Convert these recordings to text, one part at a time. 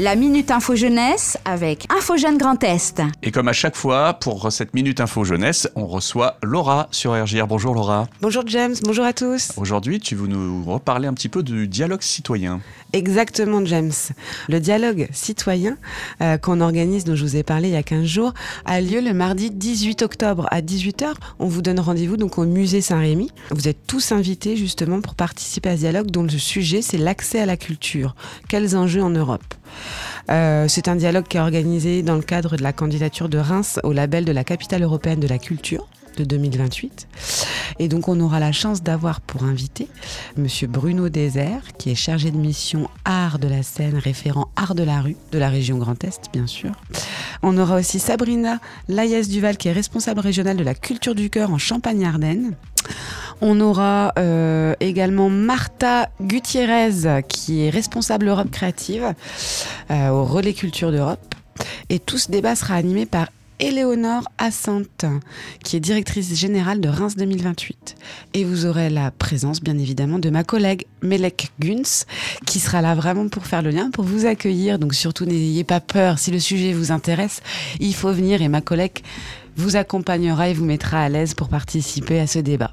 La Minute Info Jeunesse avec Info Jeune Grand Est. Et comme à chaque fois, pour cette Minute Info Jeunesse, on reçoit Laura sur RGR. Bonjour Laura. Bonjour James, bonjour à tous. Aujourd'hui, tu veux nous reparler un petit peu du dialogue citoyen. Exactement James. Le dialogue citoyen euh, qu'on organise, dont je vous ai parlé il y a 15 jours, a lieu le mardi 18 octobre à 18h. On vous donne rendez-vous donc au musée Saint-Rémy. Vous êtes tous invités justement pour participer à ce dialogue dont le sujet c'est l'accès à la culture. Quels enjeux en Europe? Euh, c'est un dialogue qui est organisé dans le cadre de la candidature de Reims au label de la capitale européenne de la culture de 2028. Et donc on aura la chance d'avoir pour invité Monsieur Bruno Désert, qui est chargé de mission art de la scène, référent art de la rue, de la région Grand Est, bien sûr. On aura aussi Sabrina Layès Duval, qui est responsable régionale de la culture du cœur en Champagne-Ardenne. On aura euh, également Martha Gutiérrez, qui est responsable Europe créative euh, au Relais Culture d'Europe. Et tout ce débat sera animé par Éléonore Assante, qui est directrice générale de Reims 2028. Et vous aurez la présence, bien évidemment, de ma collègue Melek Guns, qui sera là vraiment pour faire le lien, pour vous accueillir. Donc surtout, n'ayez pas peur. Si le sujet vous intéresse, il faut venir et ma collègue vous accompagnera et vous mettra à l'aise pour participer à ce débat.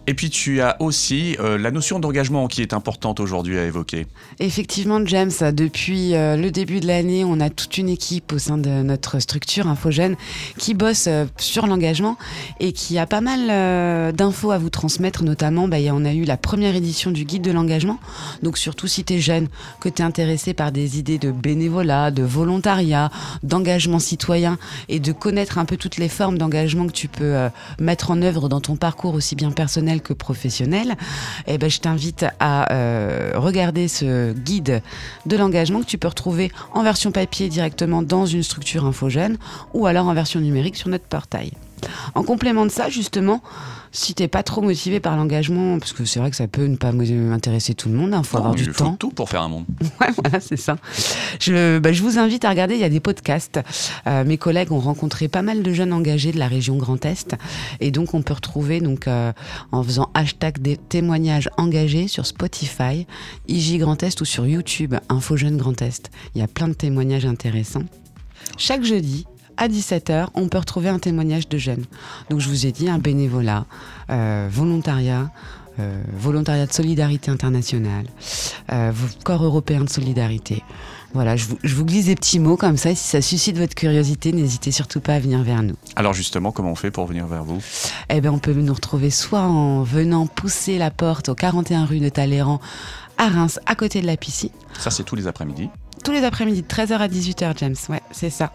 Et puis tu as aussi euh, la notion d'engagement qui est importante aujourd'hui à évoquer. Effectivement, James, depuis euh, le début de l'année, on a toute une équipe au sein de notre structure Infogène qui bosse euh, sur l'engagement et qui a pas mal d'infos à vous transmettre, notamment bah, on a eu la première édition du guide de l'engagement. Donc surtout si tu es jeune, que tu es intéressé par des idées de bénévolat, de volontariat, d'engagement citoyen et de connaître un peu toutes les formes d'engagement que tu peux mettre en œuvre dans ton parcours aussi bien personnel que professionnel, eh ben, je t'invite à euh, regarder ce guide de l'engagement que tu peux retrouver en version papier directement dans une structure infogène ou alors en version numérique sur notre portail. En complément de ça, justement, si t'es pas trop motivé par l'engagement, parce que c'est vrai que ça peut ne pas intéresser tout le monde, il hein, faut avoir du temps. tout pour faire un monde. ouais, voilà, c'est ça. Je, bah, je vous invite à regarder, il y a des podcasts. Euh, mes collègues ont rencontré pas mal de jeunes engagés de la région Grand Est, et donc on peut retrouver donc euh, en faisant hashtag des témoignages engagés sur Spotify, IJ Grand Est ou sur YouTube Info Jeune Grand Est. Il y a plein de témoignages intéressants. Chaque jeudi, à 17h, on peut retrouver un témoignage de jeunes. Donc je vous ai dit un bénévolat, euh, volontariat, euh, volontariat de solidarité internationale, euh, corps européen de solidarité. Voilà, je vous, glisse des petits mots comme ça. Et si ça suscite votre curiosité, n'hésitez surtout pas à venir vers nous. Alors justement, comment on fait pour venir vers vous? Eh bien, on peut nous retrouver soit en venant pousser la porte au 41 rue de Talleyrand à Reims, à côté de la piscine. Ça, c'est tous les après-midi tous les après-midi, de 13h à 18h, James. Ouais, c'est ça.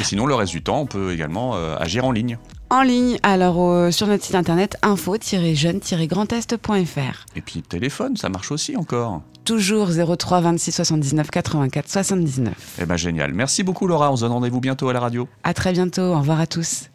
Et sinon, le reste du temps, on peut également euh, agir en ligne. En ligne, alors sur notre site internet info-jeune-grandest.fr. Et puis téléphone, ça marche aussi encore. Toujours 03 26 79 84 79. Eh ben génial. Merci beaucoup Laura, on se donne rendez-vous bientôt à la radio. À très bientôt, au revoir à tous.